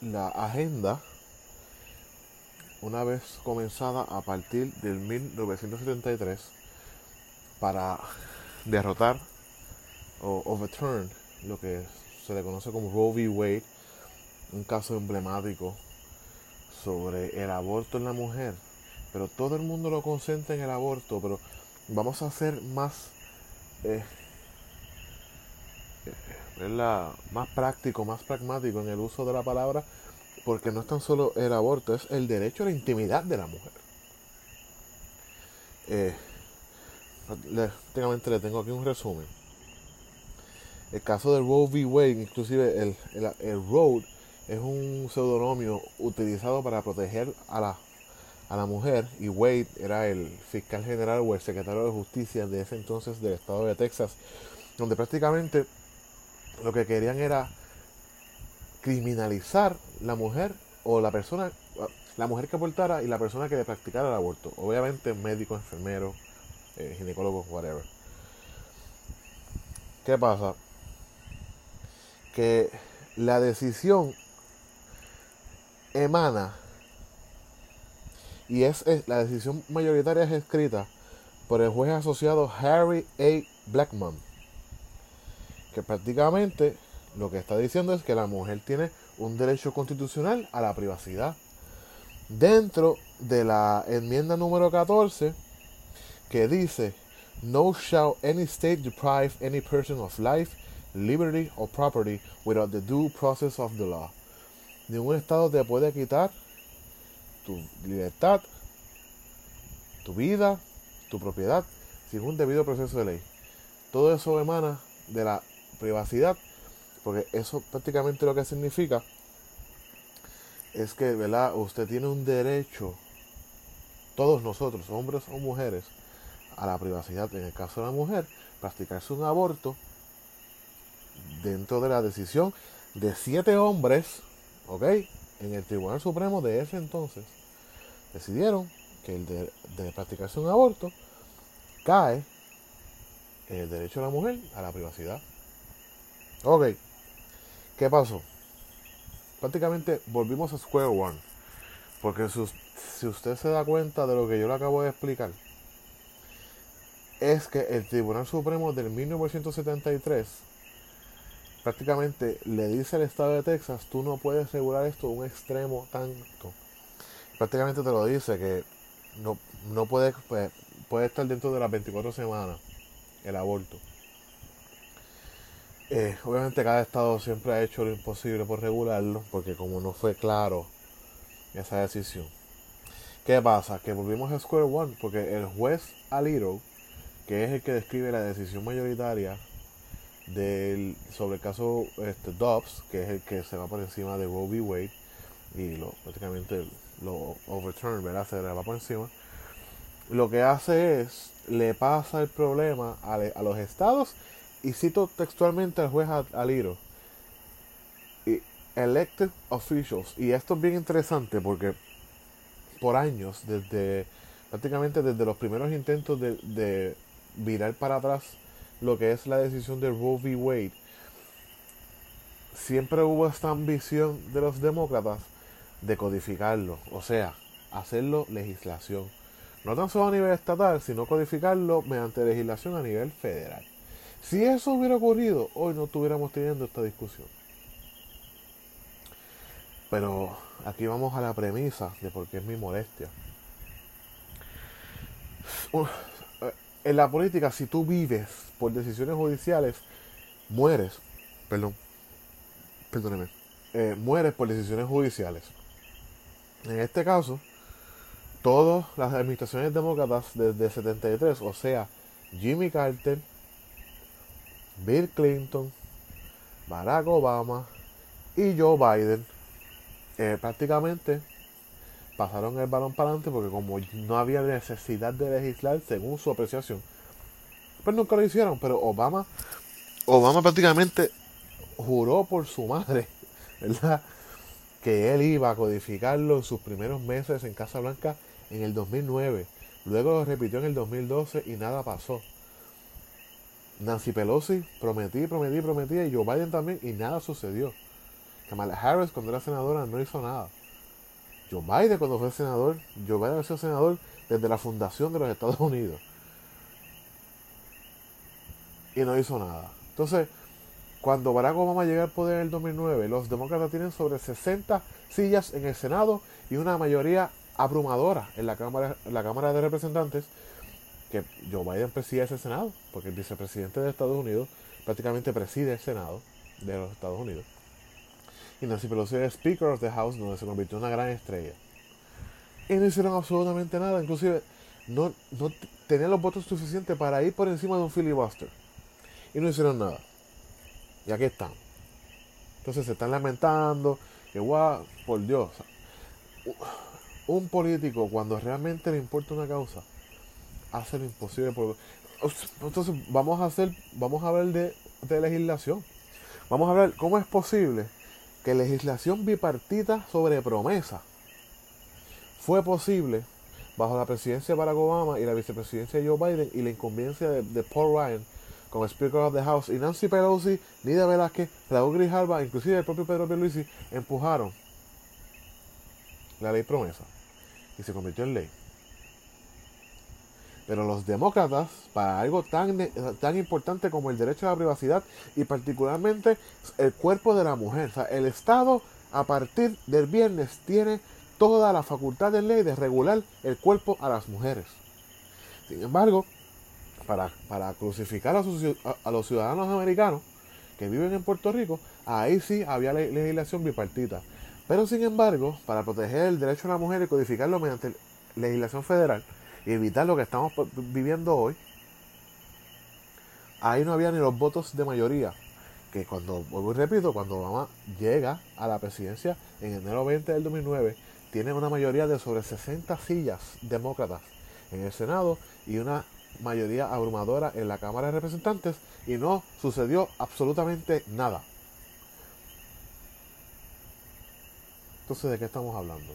la agenda, una vez comenzada a partir del 1973, para derrotar o overturn lo que se le conoce como Roe v. Wade, un caso emblemático sobre el aborto en la mujer. Pero todo el mundo lo concentra en el aborto, pero vamos a ser más eh, la más práctico, más pragmático en el uso de la palabra, porque no es tan solo el aborto, es el derecho a la intimidad de la mujer. Eh, le tengo aquí un resumen. El caso del Roe v. Wade, inclusive el, el, el Road es un pseudonomio utilizado para proteger a la, a la mujer y Wade era el fiscal general o el secretario de justicia de ese entonces del estado de Texas, donde prácticamente lo que querían era criminalizar la mujer o la persona, la mujer que abortara y la persona que le practicara el aborto. Obviamente médico, enfermero, eh, ginecólogo, whatever. ¿Qué pasa? Que la decisión emana y es, la decisión mayoritaria es escrita por el juez asociado Harry A. Blackman que prácticamente lo que está diciendo es que la mujer tiene un derecho constitucional a la privacidad. Dentro de la enmienda número 14, que dice, No shall any state deprive any person of life, liberty or property without the due process of the law. Ningún estado te puede quitar tu libertad, tu vida, tu propiedad, sin un debido proceso de ley. Todo eso emana de la privacidad, porque eso prácticamente lo que significa es que, ¿verdad? Usted tiene un derecho, todos nosotros, hombres o mujeres, a la privacidad. En el caso de la mujer, practicarse un aborto dentro de la decisión de siete hombres, ¿ok? En el Tribunal Supremo de ese entonces, decidieron que el de, practicarse un aborto cae en el derecho de la mujer a la privacidad. Ok, ¿qué pasó? Prácticamente volvimos a Square One. Porque si usted se da cuenta de lo que yo le acabo de explicar, es que el Tribunal Supremo del 1973 prácticamente le dice al estado de Texas, tú no puedes asegurar esto un extremo tanto. Prácticamente te lo dice que no, no puede, pues, puede estar dentro de las 24 semanas el aborto. Eh, obviamente cada estado siempre ha hecho lo imposible por regularlo, porque como no fue claro esa decisión. ¿Qué pasa? Que volvimos a Square One, porque el juez Alito, que es el que describe la decisión mayoritaria del, sobre el caso este, Dobbs, que es el que se va por encima de Roe v. Wade, y lo, prácticamente lo overturn, ¿verdad? Se le va por encima. Lo que hace es, le pasa el problema a los estados y cito textualmente al juez Aliro, elected officials, y esto es bien interesante porque por años, desde prácticamente desde los primeros intentos de, de virar para atrás lo que es la decisión de Roe v. Wade, siempre hubo esta ambición de los demócratas de codificarlo, o sea, hacerlo legislación. No tan solo a nivel estatal, sino codificarlo mediante legislación a nivel federal. Si eso hubiera ocurrido, hoy no estuviéramos teniendo esta discusión. Pero aquí vamos a la premisa de por qué es mi molestia. En la política, si tú vives por decisiones judiciales, mueres. Perdón. Perdóneme. Eh, mueres por decisiones judiciales. En este caso, todas las administraciones demócratas desde 73, o sea, Jimmy Carter, Bill Clinton, Barack Obama y Joe Biden eh, prácticamente pasaron el balón para adelante porque como no había necesidad de legislar según su apreciación, pues nunca lo hicieron. Pero Obama, Obama prácticamente juró por su madre, ¿verdad? Que él iba a codificarlo en sus primeros meses en Casa Blanca en el 2009. Luego lo repitió en el 2012 y nada pasó. Nancy Pelosi prometí, prometí, prometí, y Joe Biden también, y nada sucedió. Kamala Harris cuando era senadora no hizo nada. Joe Biden cuando fue senador, Joe Biden ha sido senador desde la fundación de los Estados Unidos. Y no hizo nada. Entonces, cuando Barack Obama llega al poder en el 2009, los demócratas tienen sobre 60 sillas en el Senado y una mayoría abrumadora en la Cámara, en la Cámara de Representantes, que Joe Biden preside ese Senado, porque el vicepresidente de Estados Unidos prácticamente preside el Senado de los Estados Unidos. Y Nancy Pelosi era Speaker of the House, donde se convirtió en una gran estrella. Y no hicieron absolutamente nada, inclusive no, no tenían los votos suficientes para ir por encima de un filibuster. Y no hicieron nada. Y aquí están. Entonces se están lamentando, que guau, por Dios. Un político cuando realmente le importa una causa, hace lo imposible por... Entonces vamos a hacer, vamos a hablar de, de legislación. Vamos a hablar cómo es posible que legislación bipartita sobre promesa fue posible bajo la presidencia de Barack Obama y la vicepresidencia de Joe Biden y la incumbencia de, Paul Ryan como Speaker of the House y Nancy Pelosi, Nida Velázquez, Raúl Grijalva, inclusive el propio Pedro Pierluisi empujaron la ley promesa y se convirtió en ley. Pero los demócratas, para algo tan, tan importante como el derecho a la privacidad y particularmente el cuerpo de la mujer, el Estado a partir del viernes tiene toda la facultad de ley de regular el cuerpo a las mujeres. Sin embargo, para, para crucificar a, a, los ciudadanos americanos que viven en Puerto Rico, ahí sí había legislación bipartita. Pero sin embargo, para proteger el derecho a la mujer y codificarlo mediante legislación federal, y evitar lo que estamos viviendo hoy, ahí no había ni los votos de mayoría. Que cuando, vuelvo y repito, cuando Obama llega a la presidencia en enero 20 del 2009, tiene una mayoría de sobre 60 sillas demócratas en el Senado y una mayoría abrumadora en la Cámara de Representantes y no sucedió absolutamente nada. Entonces, ¿de qué estamos hablando?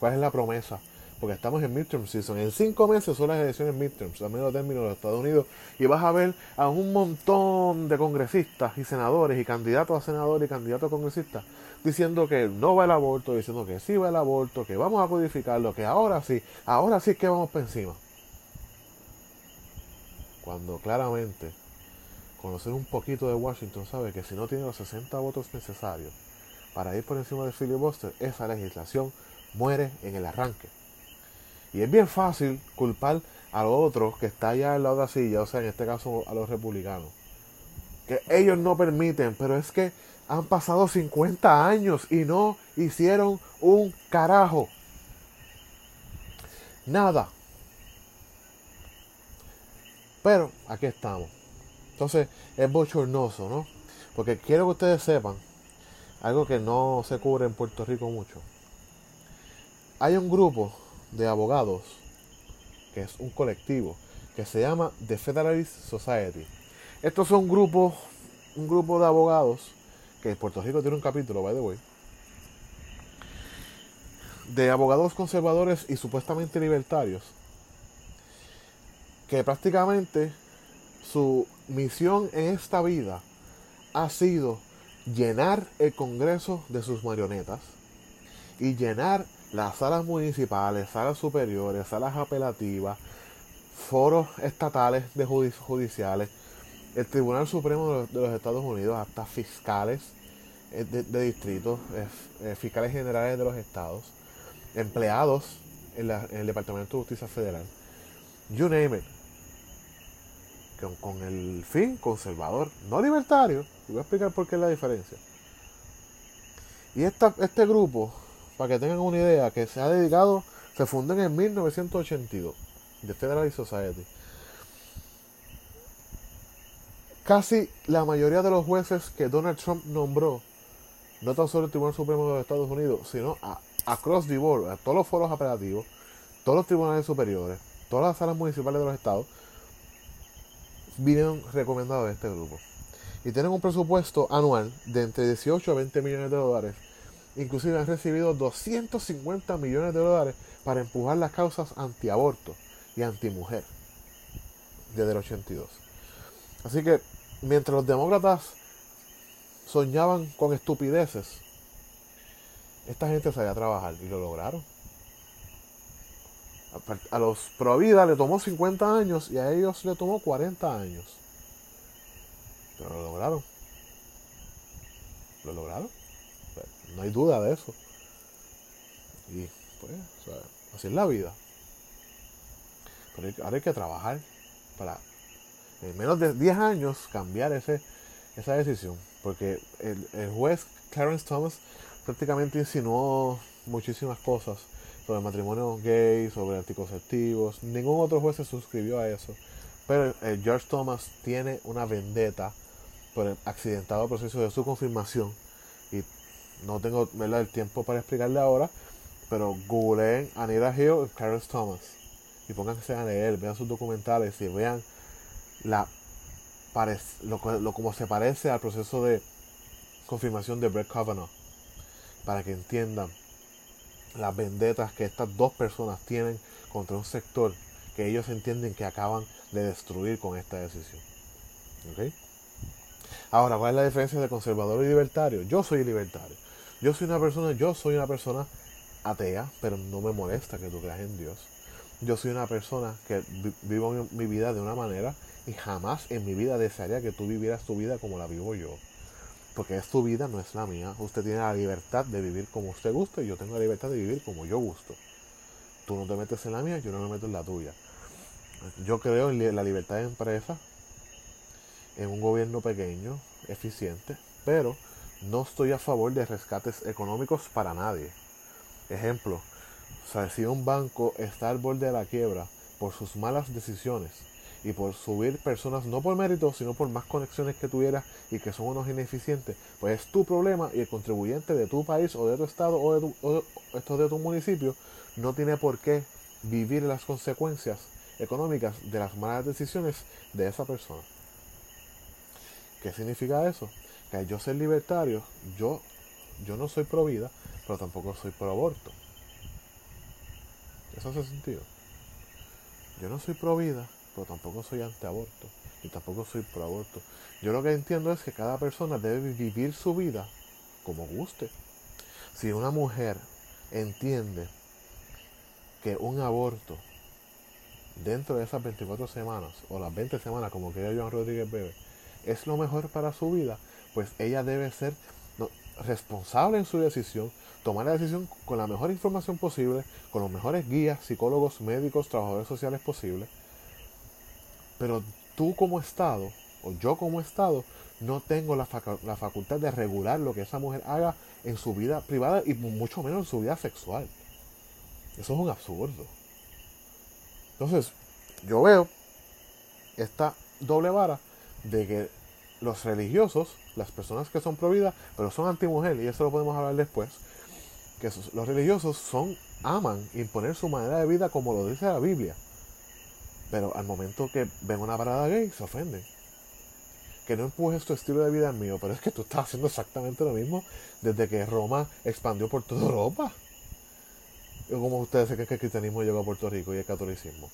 ¿Cuál es la promesa porque estamos en midterm season. En cinco meses son las elecciones midterms, a medio término de los Estados Unidos, y vas a ver a un montón de congresistas y senadores y candidatos a senadores y candidatos a congresistas diciendo que no va el aborto, diciendo que sí va el aborto, que vamos a codificarlo, que ahora sí, ahora sí es que vamos por encima. Cuando claramente conocer un poquito de Washington sabe que si no tiene los 60 votos necesarios para ir por encima del filibuster, esa legislación muere en el arranque. Y es bien fácil culpar a los otros que está allá en la otra silla, o sea, en este caso a los republicanos. Que ellos no permiten, pero es que han pasado 50 años y no hicieron un carajo. Nada. Pero aquí estamos. Entonces es bochornoso, ¿no? Porque quiero que ustedes sepan algo que no se cubre en Puerto Rico mucho. Hay un grupo de abogados, que es un colectivo, que se llama The Federalist Society. Estos son grupos, un grupo de abogados, que Puerto Rico tiene un capítulo, by the way, de abogados conservadores y supuestamente libertarios, que prácticamente su misión en esta vida ha sido llenar el Congreso de sus marionetas y llenar las salas municipales, salas superiores, salas apelativas, foros estatales de judiciales, el Tribunal Supremo de los, Estados Unidos, hasta fiscales eh, de, distritos, eh, fiscales generales de los estados, empleados en, el Departamento de Justicia Federal, you name it, con, el fin conservador, no libertario, y voy a explicar por qué es la diferencia. Y este grupo para que tengan una idea, que se ha dedicado, se fundó en el 1982, The Federal Society. Casi la mayoría de los jueces que Donald Trump nombró, no tan solo el Tribunal Supremo de los Estados Unidos, sino a, across the board, a todos los foros operativos, todos los tribunales superiores, todas las salas municipales de los estados, vinieron recomendados de este grupo. Y tienen un presupuesto anual de entre 18 a 20 millones de dólares Inclusive han recibido 250 millones de dólares para empujar las causas antiaborto y antimujer desde el 82. Así que mientras los demócratas soñaban con estupideces, esta gente salía a trabajar y lo lograron. A los Provida le tomó 50 años y a ellos le tomó 40 años. Pero lo lograron. Lo lograron. No hay duda de eso. Y pues, así es la vida. Pero ahora hay que trabajar para en menos de 10 años cambiar ese, esa decisión. Porque el, el juez Clarence Thomas prácticamente insinuó muchísimas cosas sobre matrimonio gay, sobre anticonceptivos. Ningún otro juez se suscribió a eso. Pero eh, George Thomas tiene una vendetta por el accidentado proceso de su confirmación. Y no tengo el tiempo para explicarle ahora, pero googleen Anita Hill y Clarence Thomas. Y pónganse a leer, vean sus documentales y vean la, lo, como se parece al proceso de confirmación de Brett Kavanaugh para que entiendan las vendetas que estas dos personas tienen contra un sector que ellos entienden que acaban de destruir con esta decisión. Ahora, ¿cuál es la diferencia de conservador y libertario? Yo soy libertario. Yo soy una persona, yo soy una persona atea, pero no me molesta que tú creas en Dios. Yo soy una persona que vivo mi vida de una manera y jamás en mi vida desearía que tú vivieras tu vida como la vivo yo porque es su vida, no es la mía. Usted tiene la libertad de vivir como usted guste y yo tengo la libertad de vivir como yo gusto. Tú no te metes en la mía, yo no me meto en la tuya. Yo creo en la libertad de empresa, en un gobierno pequeño, eficiente, pero no estoy a favor de rescates económicos para nadie. Ejemplo, si un banco está al borde de la quiebra por sus malas decisiones, y por subir personas no por mérito, sino por más conexiones que tuvieras y que son unos ineficientes, pues es tu problema y el contribuyente de tu país o de tu estado o de tu, de tu municipio no tiene por qué vivir las consecuencias económicas de las malas decisiones de esa persona. ¿Qué significa eso? Que yo ser libertario, yo, yo no soy pro vida, pero tampoco soy pro aborto. ¿Eso hace sentido? Yo no soy pro vida, pero tampoco soy antiaborto y tampoco soy pro aborto. Yo lo que entiendo es que cada persona debe vivir su vida como guste. Si una mujer entiende que un aborto dentro de esas 24 semanas o las 20 semanas, como quería Joan Rodríguez Bebe, es lo mejor para su vida, pues ella debe ser responsable en su decisión, tomar la decisión con la mejor información posible, con los mejores guías, psicólogos, médicos, trabajadores sociales posibles pero tú como Estado, o yo como Estado, no tengo la, facultad de regular lo que esa mujer haga en su vida privada y mucho menos en su vida sexual. Eso es un absurdo. Entonces, yo veo esta doble vara de que los religiosos, las personas que son pro vida, pero son anti-mujer, y eso lo podemos hablar después, que los religiosos son, aman imponer su manera de vida como lo dice la Biblia. Pero al momento que ven una parada gay, se ofenden. Que no empujes tu estilo de vida al mío, pero es que tú estás haciendo exactamente lo mismo desde que Roma expandió por toda Europa. Como ustedes creen que el cristianismo llegó a Puerto Rico y el catolicismo.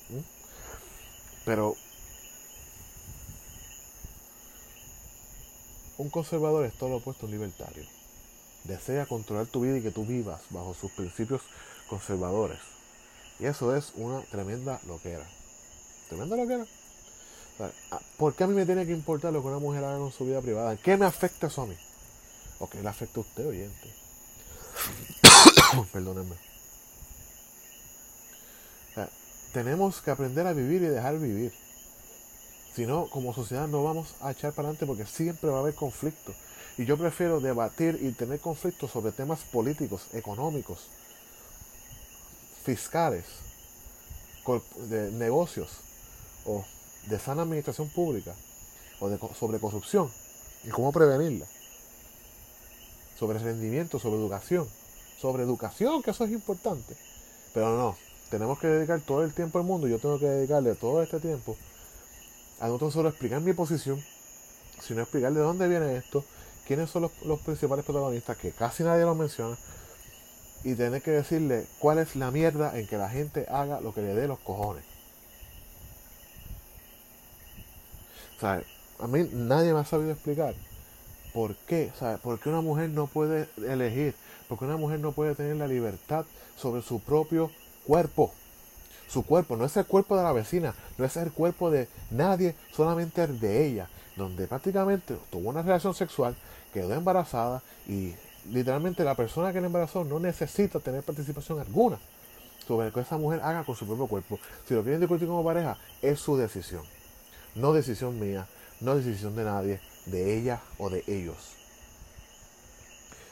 Pero un conservador es todo lo opuesto a un libertario. Desea controlar tu vida y que tú vivas bajo sus principios conservadores. Y eso es una tremenda loquera. Tremendo lo que era. Ah, ¿Por qué a mí me tiene que importar lo que una mujer haga con su vida privada? ¿Qué me afecta eso a mí? ¿O qué le afecta a usted, oyente? Perdónenme. tenemos que aprender a vivir y dejar vivir. Si no, como sociedad no vamos a echar para adelante porque siempre va a haber conflicto. Y yo prefiero debatir y tener conflictos sobre temas políticos, económicos, fiscales, de negocios, o de sana administración pública o de, sobre corrupción y cómo prevenirla. Sobre rendimiento, sobre educación. Sobre educación, que eso es importante. Pero no, tenemos que dedicar todo el tiempo al mundo. Yo tengo que dedicarle todo este tiempo a no solo explicar mi posición, sino explicar de dónde viene esto, quiénes son los, los principales protagonistas, que casi nadie los menciona, y tener que decirle cuál es la mierda en que la gente haga lo que le dé los cojones. a mí nadie me ha sabido explicar ¿Por qué? ¿Sabe? ¿Por qué una mujer no puede elegir? ¿Por qué una mujer no puede tener la libertad sobre su propio cuerpo? Su cuerpo no es el cuerpo de la vecina, no es el cuerpo de nadie, solamente el de ella, donde prácticamente tuvo una relación sexual, quedó embarazada y literalmente la persona que la embarazó no necesita tener participación alguna sobre lo que esa mujer haga con su propio cuerpo. Si lo quieren discutir como pareja, es su decisión. No decisión mía, no decisión de nadie, de ella o de ellos.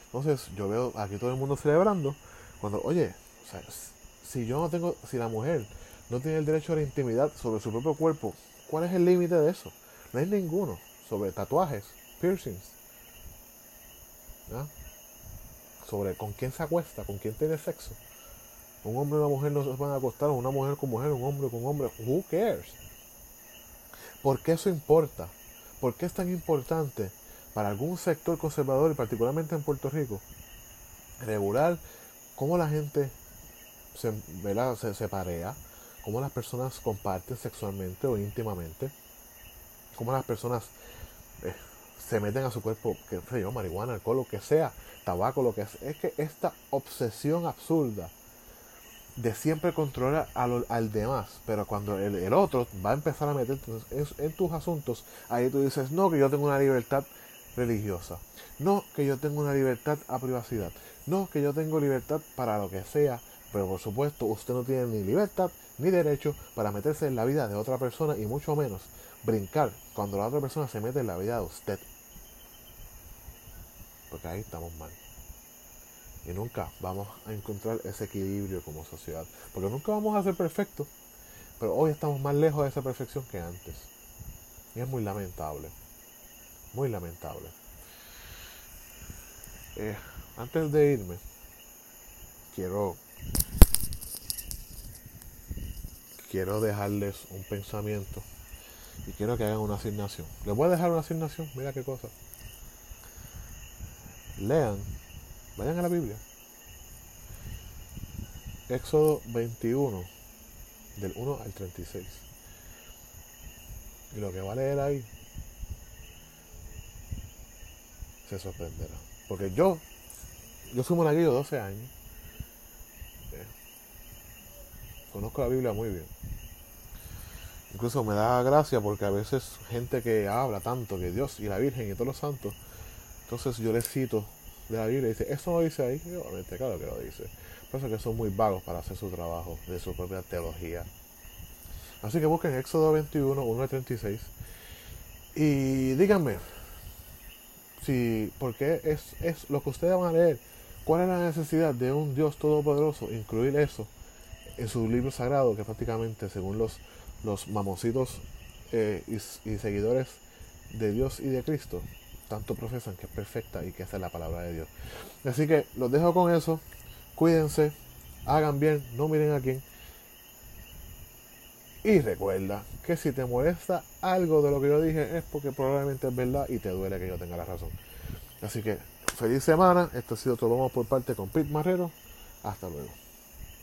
Entonces yo veo aquí todo el mundo celebrando cuando, oye, si yo no tengo, si la mujer no tiene el derecho a la intimidad sobre su propio cuerpo, ¿cuál es el límite de eso? No hay ninguno. Sobre tatuajes, piercings. Sobre con quién se acuesta, con quién tiene sexo. Un hombre y una mujer no se van a acostar, una mujer con mujer, un hombre con hombre. Who cares? ¿Por qué eso importa? ¿Por qué es tan importante para algún sector conservador y particularmente en Puerto Rico regular cómo la gente se, se, se parea, cómo las personas comparten sexualmente o íntimamente, cómo las personas eh, se meten a su cuerpo, que sé marihuana, alcohol, lo que sea, tabaco, lo que sea. Es que esta obsesión absurda de siempre controlar al, al demás, pero cuando el, otro va a empezar a meter en, en, tus asuntos, ahí tú dices, no, que yo tengo una libertad religiosa, no, que yo tengo una libertad a privacidad, no, que yo tengo libertad para lo que sea, pero por supuesto usted no tiene ni libertad ni derecho para meterse en la vida de otra persona y mucho menos brincar cuando la otra persona se mete en la vida de usted. Porque ahí estamos mal. Y nunca vamos a encontrar ese equilibrio como sociedad. Porque nunca vamos a ser perfectos. Pero hoy estamos más lejos de esa perfección que antes. Y es muy lamentable. Muy lamentable. Eh, antes de irme, quiero quiero dejarles un pensamiento y quiero que hagan una asignación. Les voy a dejar una asignación, mira qué cosa. Lean Vayan a la Biblia. Éxodo 21, del 1 al 36. Y lo que va a leer ahí se sorprenderá. Porque yo, yo soy monaguillo de 12 años. Eh, conozco la Biblia muy bien. Incluso me da gracia porque a veces gente que habla tanto que Dios y la Virgen y todos los santos, entonces yo les cito de la Biblia dice, eso no dice ahí, y claro que lo dice. Por eso que son muy vagos para hacer su trabajo de su propia teología. Así que busquen Éxodo 21, 1 al 36. Y díganme, si, porque es, es lo que ustedes van a leer, cuál es la necesidad de un Dios todopoderoso incluir eso en su libro sagrado, que prácticamente según los, los mamositos eh, y seguidores de Dios y de Cristo, tanto profesan que es perfecta y que esa es la palabra de Dios. Así que los dejo con eso. Cuídense, hagan bien, no miren a quién. Y recuerda que si te molesta algo de lo que yo dije es porque probablemente es verdad y te duele que yo tenga la razón. Así que feliz semana. Esto ha sido todo por parte con Pete Marrero. Hasta luego.